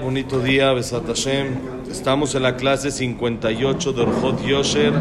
Bonito día, Besat Hashem. Estamos en la clase 58 de Orjot Yosher.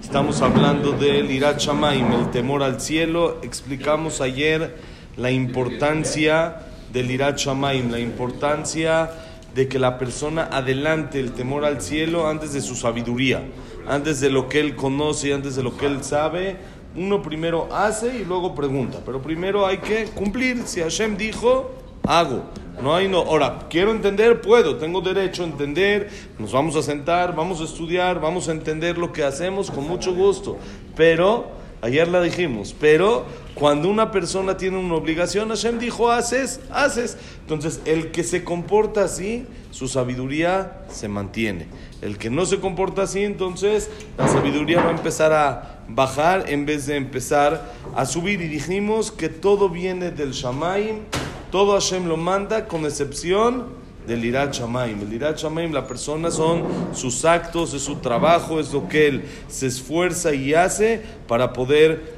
Estamos hablando del Irat Shamaim, el temor al cielo. Explicamos ayer la importancia del Irat Shamaim, la importancia de que la persona adelante el temor al cielo antes de su sabiduría, antes de lo que él conoce y antes de lo que él sabe. Uno primero hace y luego pregunta, pero primero hay que cumplir. Si Hashem dijo, hago. No hay no. Ahora, quiero entender, puedo, tengo derecho a entender. Nos vamos a sentar, vamos a estudiar, vamos a entender lo que hacemos con mucho gusto. Pero, ayer la dijimos, pero cuando una persona tiene una obligación, Hashem dijo, haces, haces. Entonces, el que se comporta así, su sabiduría se mantiene. El que no se comporta así, entonces la sabiduría va a empezar a bajar en vez de empezar a subir. Y dijimos que todo viene del Shamaim todo Hashem lo manda con excepción del Irat Shamaim. El Irat Shamaim, la persona son sus actos, es su trabajo, es lo que él se esfuerza y hace para poder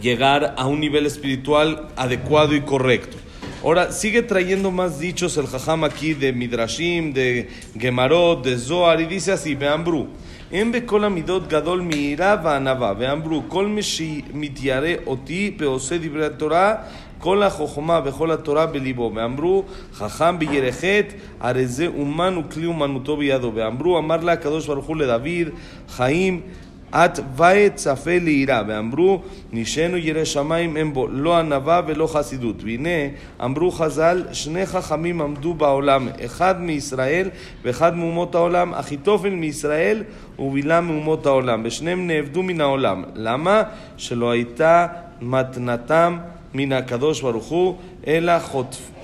llegar a un nivel espiritual adecuado y correcto. Ahora, sigue trayendo más dichos el Jajam aquí de Midrashim, de Gemarot, de Zohar, y dice así, Beambru. En bekola midot gadol miira vanava, Beambru, kol mitiare oti peose dibre Torah, כל החוכמה וכל התורה בליבו, ואמרו חכם בירחת, הרי זה אומן וכלי אומנותו בידו, ואמרו אמר לה הקדוש ברוך הוא לדוד חיים את צפה ליראה, ואמרו נשנו ירא שמיים אין בו לא ענווה ולא חסידות. והנה אמרו חז"ל שני חכמים עמדו בעולם, אחד מישראל ואחד מאומות העולם, אחיתופל מישראל ובלעם מאומות העולם, ושניהם נאבדו מן העולם. למה? שלא הייתה מתנתם מן הקדוש ברוך הוא, אלא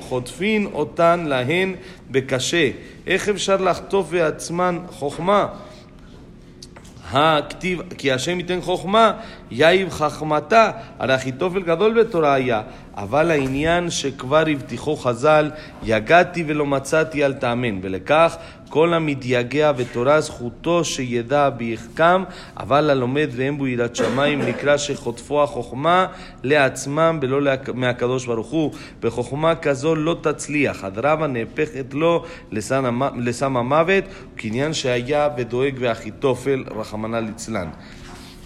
חוטפין אותן להן בקשה. איך אפשר לחטוף בעצמן חוכמה? הכתיב, כי השם ייתן חוכמה, יאיב חכמתה, הרי אחיתופל גדול בתורה היה. אבל העניין שכבר הבטיחו חז"ל, יגעתי ולא מצאתי אל תאמן, ולכך כל המתייגע בתורה זכותו שידע ביחכם, אבל הלומד ואין בו יראת שמיים נקרא שחוטפו החוכמה לעצמם ולא מהקדוש ברוך הוא. בחוכמה כזו לא תצליח, הדרבה נהפכת לו לסם המוות, כעניין שהיה ודואג ואחיתופל, רחמנא ליצלן.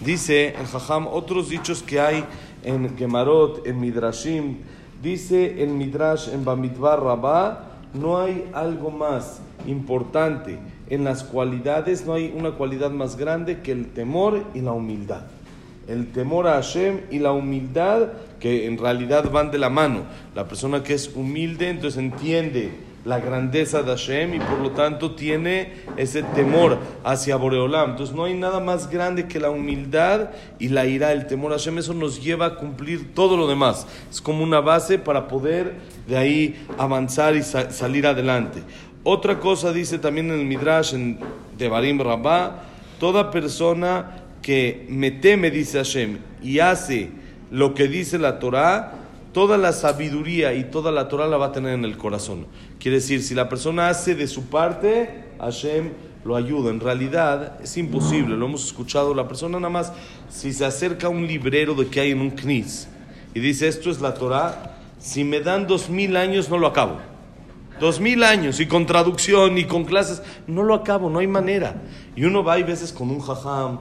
Dice el Jajam otros dichos que hay en Gemarot, en Midrashim. Dice el Midrash en Bamidbar Rabá, no hay algo importante en las cualidades, no hay una cualidad más grande que el temor y la humildad. El temor a Hashem y la humildad que en realidad van de la mano. La persona que es humilde entonces entiende la grandeza de Hashem y por lo tanto tiene ese temor hacia Boreolam. Entonces no hay nada más grande que la humildad y la ira, el temor a Hashem. Eso nos lleva a cumplir todo lo demás. Es como una base para poder de ahí avanzar y salir adelante. Otra cosa dice también en el Midrash en de Barim Rabbah, toda persona que me teme, dice Hashem, y hace lo que dice la Torah, toda la sabiduría y toda la Torah la va a tener en el corazón. Quiere decir, si la persona hace de su parte, Hashem lo ayuda. En realidad es imposible, lo hemos escuchado. La persona nada más, si se acerca a un librero de que hay en un knis y dice esto es la Torah, si me dan dos mil años no lo acabo. Dos mil años y con traducción y con clases, no lo acabo, no hay manera. Y uno va y veces con un jajam,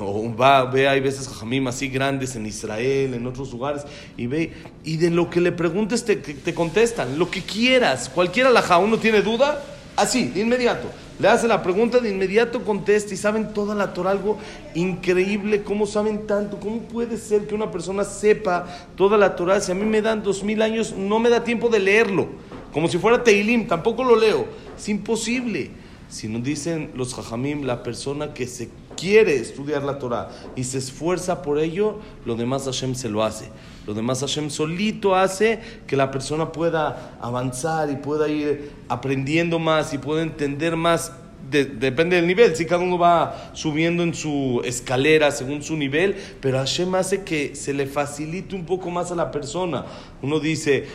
o va, ve, hay veces jajamim así grandes en Israel, en otros lugares, y ve, y de lo que le preguntes te, te contestan, lo que quieras, cualquier alajá, uno tiene duda, así, de inmediato. Le hace la pregunta, de inmediato contesta y saben toda la Torah, algo increíble, cómo saben tanto, cómo puede ser que una persona sepa toda la Torah, si a mí me dan dos mil años, no me da tiempo de leerlo, como si fuera Teilim, tampoco lo leo, es imposible. Si nos dicen los jajamim, la persona que se quiere estudiar la Torah y se esfuerza por ello, lo demás Hashem se lo hace. Lo demás Hashem solito hace que la persona pueda avanzar y pueda ir aprendiendo más y pueda entender más. depende del nivel, si cada uno va subiendo en su escalera según su nivel, pero Hashem hace que se le facilite un poco más a la persona. Uno dice,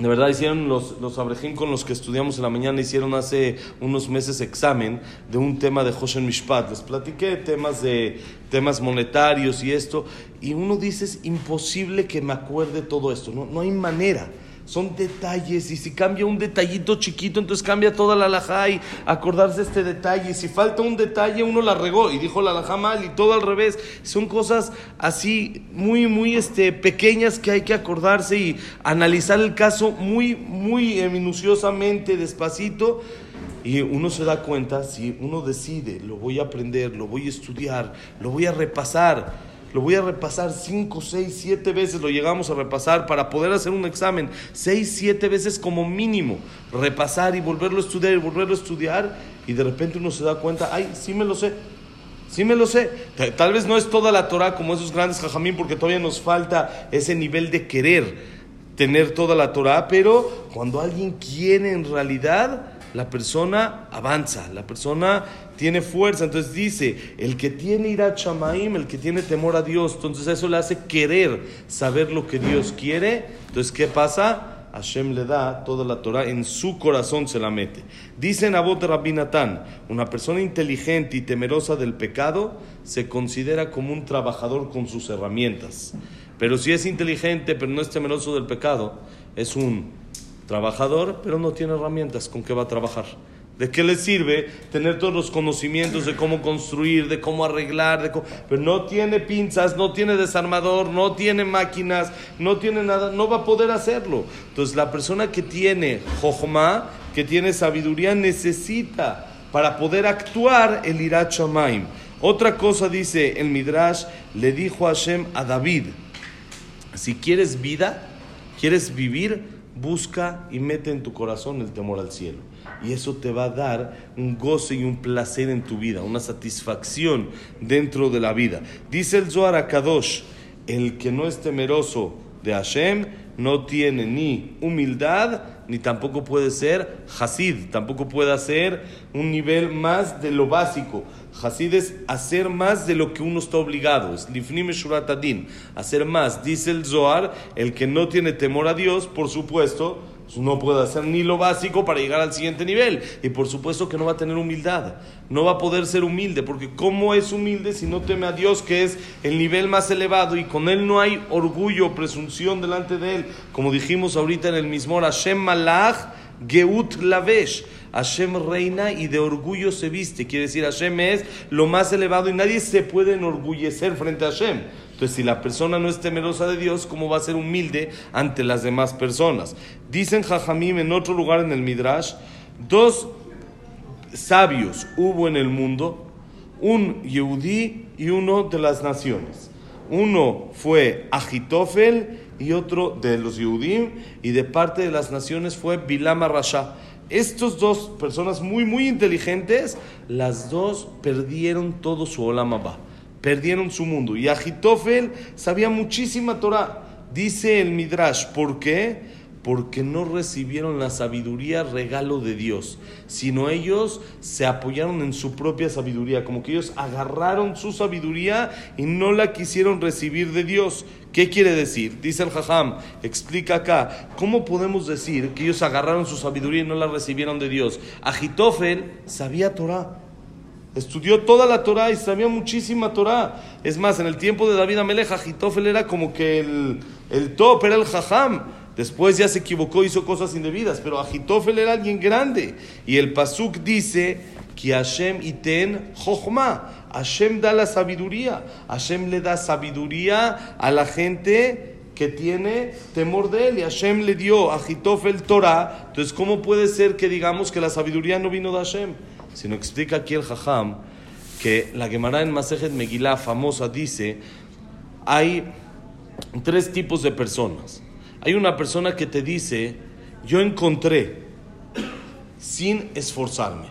de verdad hicieron los, los abrejim con los que estudiamos en la mañana, hicieron hace unos meses examen de un tema de Hoshen Mishpat. Les platiqué temas de temas monetarios y esto. Y uno dice, es imposible que me acuerde todo esto. No, no hay manera. Son detalles y si cambia un detallito chiquito, entonces cambia toda la alajá y acordarse este detalle. Si falta un detalle, uno la regó y dijo la alajá mal y todo al revés. Son cosas así muy, muy este, pequeñas que hay que acordarse y analizar el caso muy, muy eh, minuciosamente, despacito. Y uno se da cuenta, si uno decide, lo voy a aprender, lo voy a estudiar, lo voy a repasar lo voy a repasar 5, 6, 7 veces, lo llegamos a repasar para poder hacer un examen. 6, 7 veces como mínimo. Repasar y volverlo a estudiar y volverlo a estudiar. Y de repente uno se da cuenta, ay, sí me lo sé. Sí me lo sé. Tal vez no es toda la Torah como esos grandes jajamín porque todavía nos falta ese nivel de querer tener toda la Torah. Pero cuando alguien quiere en realidad la persona avanza, la persona tiene fuerza. Entonces dice, el que tiene ira chamaim, el que tiene temor a Dios, entonces eso le hace querer saber lo que Dios quiere. Entonces, ¿qué pasa? Hashem le da toda la Torah, en su corazón se la mete. Dice en Abot Rabinatán, una persona inteligente y temerosa del pecado se considera como un trabajador con sus herramientas. Pero si es inteligente, pero no es temeroso del pecado, es un trabajador, pero no tiene herramientas con qué va a trabajar. ¿De qué le sirve tener todos los conocimientos de cómo construir, de cómo arreglar, de pero no tiene pinzas, no tiene desarmador, no tiene máquinas, no tiene nada, no va a poder hacerlo. Entonces la persona que tiene jochma, que tiene sabiduría, necesita para poder actuar el Irat Shamaim. Otra cosa dice el Midrash, le dijo Hashem a David, si quieres vida, quieres vivir, busca y mete en tu corazón el temor al cielo. Y eso te va a dar un goce y un placer en tu vida, una satisfacción dentro de la vida. Dice el Zohar a Kadosh, el que no es temeroso de Hashem no tiene ni humildad, ni tampoco puede ser Hasid, tampoco puede hacer un nivel más de lo básico. Hasid es hacer más de lo que uno está obligado. Es lifnim shuratadin. Hacer más. Dice el Zohar, el que no tiene temor a Dios, por supuesto, no puede hacer ni lo básico para llegar al siguiente nivel. Y por supuesto que no va a tener humildad. No va a poder ser humilde. Porque ¿cómo es humilde si no teme a Dios, que es el nivel más elevado? Y con él no hay orgullo, presunción delante de él. Como dijimos ahorita en el mismo Hashem Malach Geut Lavesh. Hashem reina y de orgullo se viste. Quiere decir, Hashem es lo más elevado y nadie se puede enorgullecer frente a Hashem. Entonces, si la persona no es temerosa de Dios, ¿cómo va a ser humilde ante las demás personas? Dicen Jajamim en otro lugar en el Midrash, dos sabios hubo en el mundo, un Yehudí y uno de las naciones. Uno fue Agitofel y otro de los Yehudim, y de parte de las naciones fue Bilama Rasha. Estos dos personas muy, muy inteligentes, las dos perdieron todo su Olamaba, perdieron su mundo. Y Agitofel sabía muchísima Torah. Dice el Midrash, ¿por qué? Porque no recibieron la sabiduría regalo de Dios, sino ellos se apoyaron en su propia sabiduría, como que ellos agarraron su sabiduría y no la quisieron recibir de Dios. ¿Qué quiere decir? Dice el Jajam, explica acá, ¿cómo podemos decir que ellos agarraron su sabiduría y no la recibieron de Dios? Agitofel sabía Torah, estudió toda la Torah y sabía muchísima Torah. Es más, en el tiempo de David Amelech, Agitofel era como que el, el top, era el Jajam. Después ya se equivocó, hizo cosas indebidas, pero Agitofel era alguien grande. Y el Pasuk dice que Hashem iten jochma. Hashem da la sabiduría. Hashem le da sabiduría a la gente que tiene temor de él. Y Hashem le dio a el Torah. Entonces, ¿cómo puede ser que digamos que la sabiduría no vino de Hashem? Si no explica aquí el Jajam que la Gemara en Masejet Megillah famosa dice: hay tres tipos de personas. Hay una persona que te dice: Yo encontré sin esforzarme.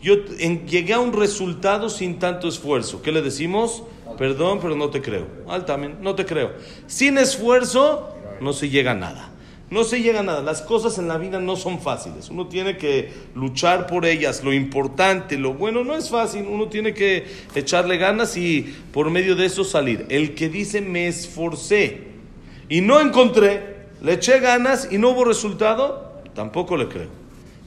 Yo llegué a un resultado sin tanto esfuerzo. ¿Qué le decimos? Perdón, pero no te creo. Altamente, no te creo. Sin esfuerzo no se llega a nada. No se llega a nada. Las cosas en la vida no son fáciles. Uno tiene que luchar por ellas. Lo importante, lo bueno, no es fácil. Uno tiene que echarle ganas y por medio de eso salir. El que dice me esforcé y no encontré, le eché ganas y no hubo resultado, tampoco le creo.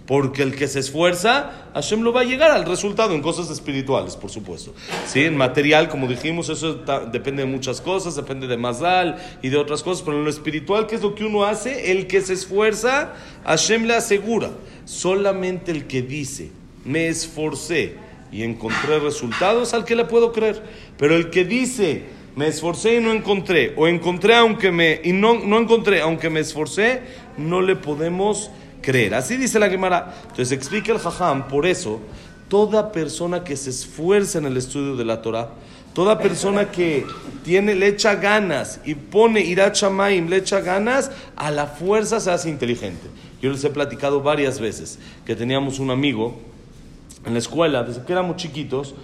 Porque el que se esfuerza, Hashem lo va a llegar al resultado en cosas espirituales, por supuesto. ¿Sí? En material, como dijimos, eso depende de muchas cosas, depende de Mazal y de otras cosas, pero en lo espiritual, ¿qué es lo que uno hace? El que se esfuerza, Hashem le asegura. Solamente el que dice, me esforcé y encontré resultados, al que le puedo creer. Pero el que dice, me esforcé y no encontré, o encontré aunque me, y no, no encontré aunque me esforcé, no le podemos creer. Así dice la Gemara. Entonces explica el Jajam, por eso, toda persona que se esfuerza en el estudio de la Torah, toda persona que tiene, le echa ganas y pone irachamaim, le echa ganas, a la fuerza se hace inteligente. Yo les he platicado varias veces que teníamos un amigo en la escuela, desde que éramos chiquitos,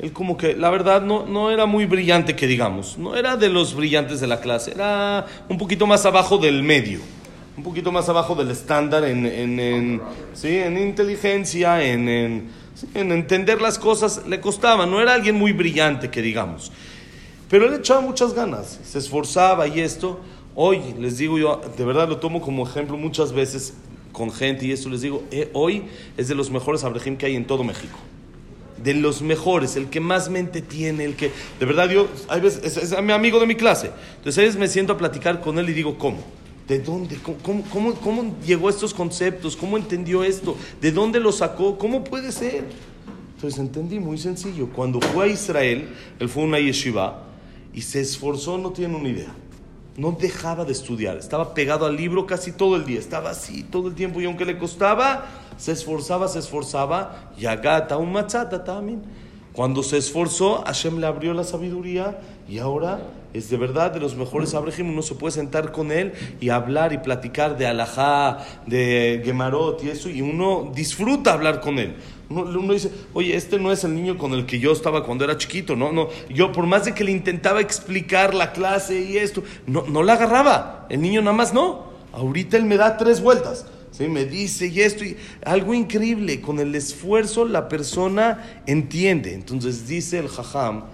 él como que, la verdad, no, no era muy brillante que digamos, no era de los brillantes de la clase, era un poquito más abajo del medio un poquito más abajo del estándar en, en, ¿sí? en inteligencia, en, en, entender las cosas, le costaba, no era alguien muy brillante que digamos, pero él echaba muchas ganas, se esforzaba y esto, hoy les digo yo, de verdad lo tomo como ejemplo muchas veces con gente y esto les digo, eh, hoy es de los mejores abrejim que hay en todo México de los mejores, el que más mente tiene, el que, de verdad yo, hay veces, es, mi amigo de mi clase, entonces a veces me siento a platicar con él y digo, ¿cómo? ¿De dónde? ¿Cómo, cómo, cómo llegó a estos conceptos? ¿Cómo entendió esto? ¿De dónde lo sacó? ¿Cómo puede ser? Entonces entendí muy sencillo. Cuando fue a Israel, él fue a una yeshiva y se esforzó, no tiene una idea. No dejaba de estudiar, estaba pegado al libro casi todo el día, estaba así todo el tiempo y aunque le costaba, se esforzaba, se esforzaba. Y agata un machata también. Cuando se esforzó, Hashem le abrió la sabiduría y ahora es de verdad de los mejores abrejim. Uno se puede sentar con él y hablar y platicar de alajá, de gemarot y eso, y uno disfruta hablar con él. Uno, dice, oye, este no es el niño con el que yo estaba cuando era chiquito, no, no. Yo, por más de que le intentaba explicar la clase y esto, no, no la agarraba. El niño nada más no. Ahorita él me da tres vueltas. ¿sí? Me dice y esto, y algo increíble. Con el esfuerzo la persona entiende. Entonces dice el Jajam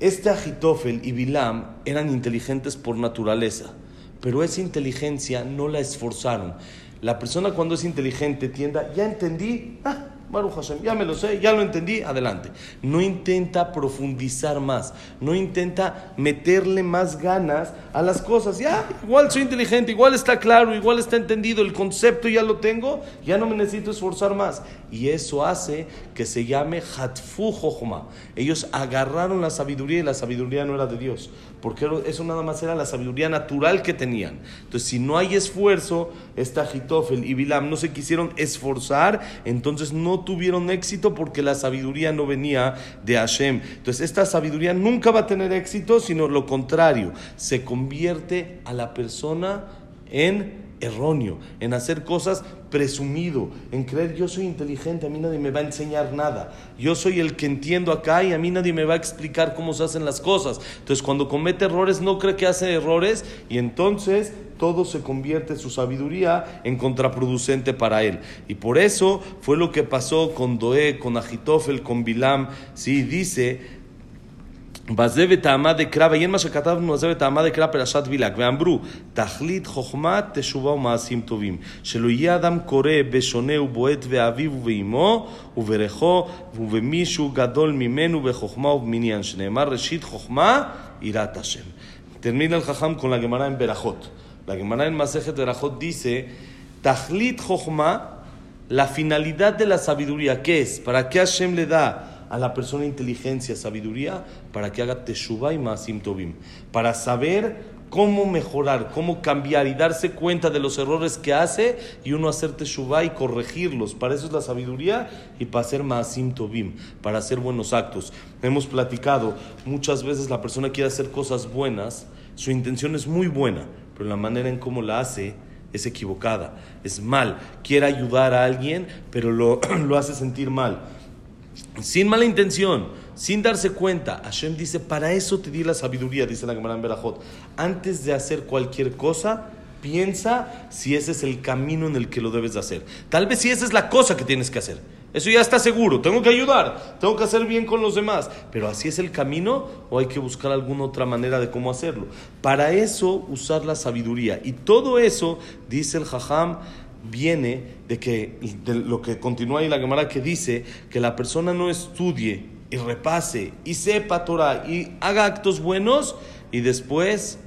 este Agitofel y Bilam eran inteligentes por naturaleza, pero esa inteligencia no la esforzaron. La persona cuando es inteligente tienda, ya entendí, ah, Baruch Hashem, ya me lo sé, ya lo entendí, adelante. No intenta profundizar más, no intenta meterle más ganas a las cosas. Ya, igual soy inteligente, igual está claro, igual está entendido, el concepto ya lo tengo, ya no me necesito esforzar más. Y eso hace que se llame Hatfu Jochma. Ellos agarraron la sabiduría y la sabiduría no era de Dios, porque eso nada más era la sabiduría natural que tenían. Entonces, si no hay esfuerzo, esta Hitofel y Bilam no se quisieron esforzar, entonces no tuvieron éxito porque la sabiduría no venía de Hashem. Entonces esta sabiduría nunca va a tener éxito, sino lo contrario, se convierte a la persona en erróneo, en hacer cosas presumido, en creer yo soy inteligente, a mí nadie me va a enseñar nada, yo soy el que entiendo acá y a mí nadie me va a explicar cómo se hacen las cosas. Entonces cuando comete errores no cree que hace errores y entonces todo se convierte su sabiduría en contraproducente para él. Y por eso fue lo que pasó con Doé, con Agitofel, con Bilam. Sí, dice בזה וטעמה דקרא, ועיין מה שכתבנו בזה וטעמה דקרא פרשת בלק, ואמרו, תכלית חוכמה תשובה ומעשים טובים, שלא יהיה אדם קורא בשונה ובועט באביו ובאמו וברכו ובמישהו גדול ממנו בחוכמה ובמניין, שנאמר ראשית חוכמה יראת השם. Jajam con la Gemara en Berajot. La Gemara en Masejet Berajot dice, Tachlit Jochma, la finalidad de la sabiduría, ¿qué es? ¿Para Hashem le da a la persona inteligencia, sabiduría, para que haga teshuva y masim tovim, para saber cómo mejorar, cómo cambiar y darse cuenta de los errores que hace y uno hacer teshuva y corregirlos. Para eso es la sabiduría y para hacer masim tovim, para hacer buenos actos. Hemos platicado, muchas veces la persona quiere hacer cosas buenas, su intención es muy buena, pero la manera en cómo la hace es equivocada, es mal. Quiere ayudar a alguien, pero lo, lo hace sentir mal sin mala intención, sin darse cuenta, Hashem dice, para eso te di la sabiduría, dice la Gemara en Berajot. Antes de hacer cualquier cosa, piensa si ese es el camino en el que lo debes de hacer. Tal vez si esa es la cosa que tienes que hacer. Eso ya está seguro. Tengo que ayudar, tengo que hacer bien con los demás. Pero así es el camino o hay que buscar alguna otra manera de cómo hacerlo. Para eso usar la sabiduría. Y todo eso, dice el Jajam, viene de que de lo que continúa ahí la Gemara que dice que la persona no estudie y repase y sepa Torah y haga actos buenos y después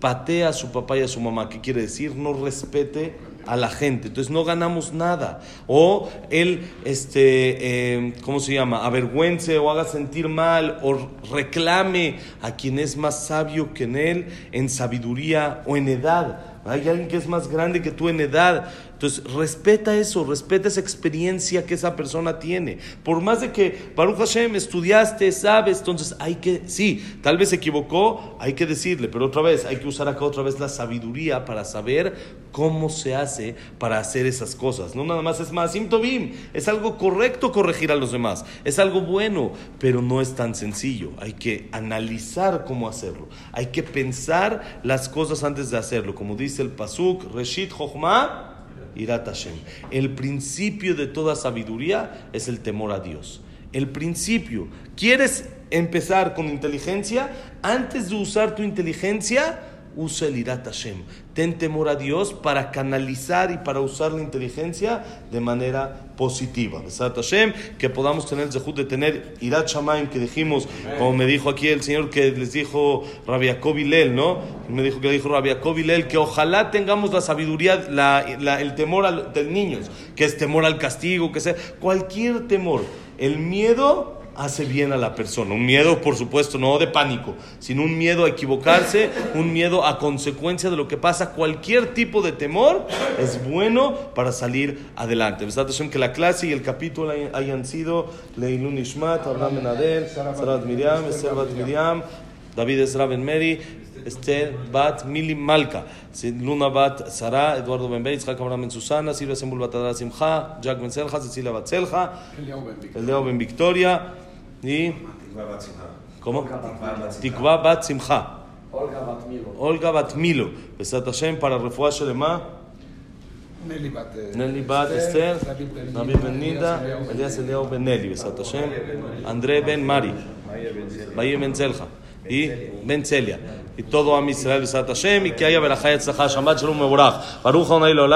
patea a su papá y a su mamá. ¿Qué quiere decir? No respete a la gente. Entonces no ganamos nada. O él, este, eh, ¿cómo se llama? Avergüence o haga sentir mal o reclame a quien es más sabio que en él en sabiduría o en edad. Hay alguien que es más grande que tú en edad. Entonces, respeta eso, respeta esa experiencia que esa persona tiene. Por más de que, Baruch Hashem, estudiaste, sabes, entonces hay que, sí, tal vez se equivocó, hay que decirle, pero otra vez, hay que usar acá otra vez la sabiduría para saber cómo se hace para hacer esas cosas. No nada más es más, Tobim, es algo correcto corregir a los demás, es algo bueno, pero no es tan sencillo. Hay que analizar cómo hacerlo, hay que pensar las cosas antes de hacerlo. Como dice el Pasuk, Reshit Chochma. Irat Hashem. El principio de toda sabiduría es el temor a Dios. El principio. ¿Quieres empezar con inteligencia? Antes de usar tu inteligencia, usa el Irat Hashem. Ten temor a Dios para canalizar y para usar la inteligencia de manera positiva. Besat Hashem, que podamos tener el zehut de tener Irat Shamaim, que dijimos, como me dijo aquí el Señor que les dijo Rabbi Jacob Hillel, ¿no? Me dijo que dijo Rabbi Jacob Hillel, que ojalá tengamos la sabiduría, la, la, el temor a los niños, que es temor al castigo, que sea cualquier temor. El miedo hace bien a la persona. Un miedo, por supuesto, no de pánico, sino un miedo a equivocarse, un miedo a consecuencia de lo que pasa. Cualquier tipo de temor es bueno para salir adelante. que la clase y el capítulo hayan sido Leilun Ishmat, Abraham Ben Sarat Miriam, Esther Bat Miriam, David Ben Mary, Esther Bat Mili Malka, Luna Bat Sara, Eduardo Ben Beitz, Jacob Ben Susana, Silvia Sembul Bat Simcha, Jack Ben Selja, Cecilia Bat Selja, Eliao Ben Victoria, y ¿cómo? Tikva Bat Simcha. Olga Bat Milo. Olga Bat Milo. Besat Hashem para refuah Shelema. Nelly Bat, Nelly Bat Esther. David Ben Ninda. Elías Eliao Ben Nelly. Besat Hashem. André Ben Mari. Baye Ben Zelja. Y Ben Celia. Y todo a Israel Besat Hashem. Y que haya verajá y tzachá. Shabbat Shalom Mevorach. Baruch Honai Leolam.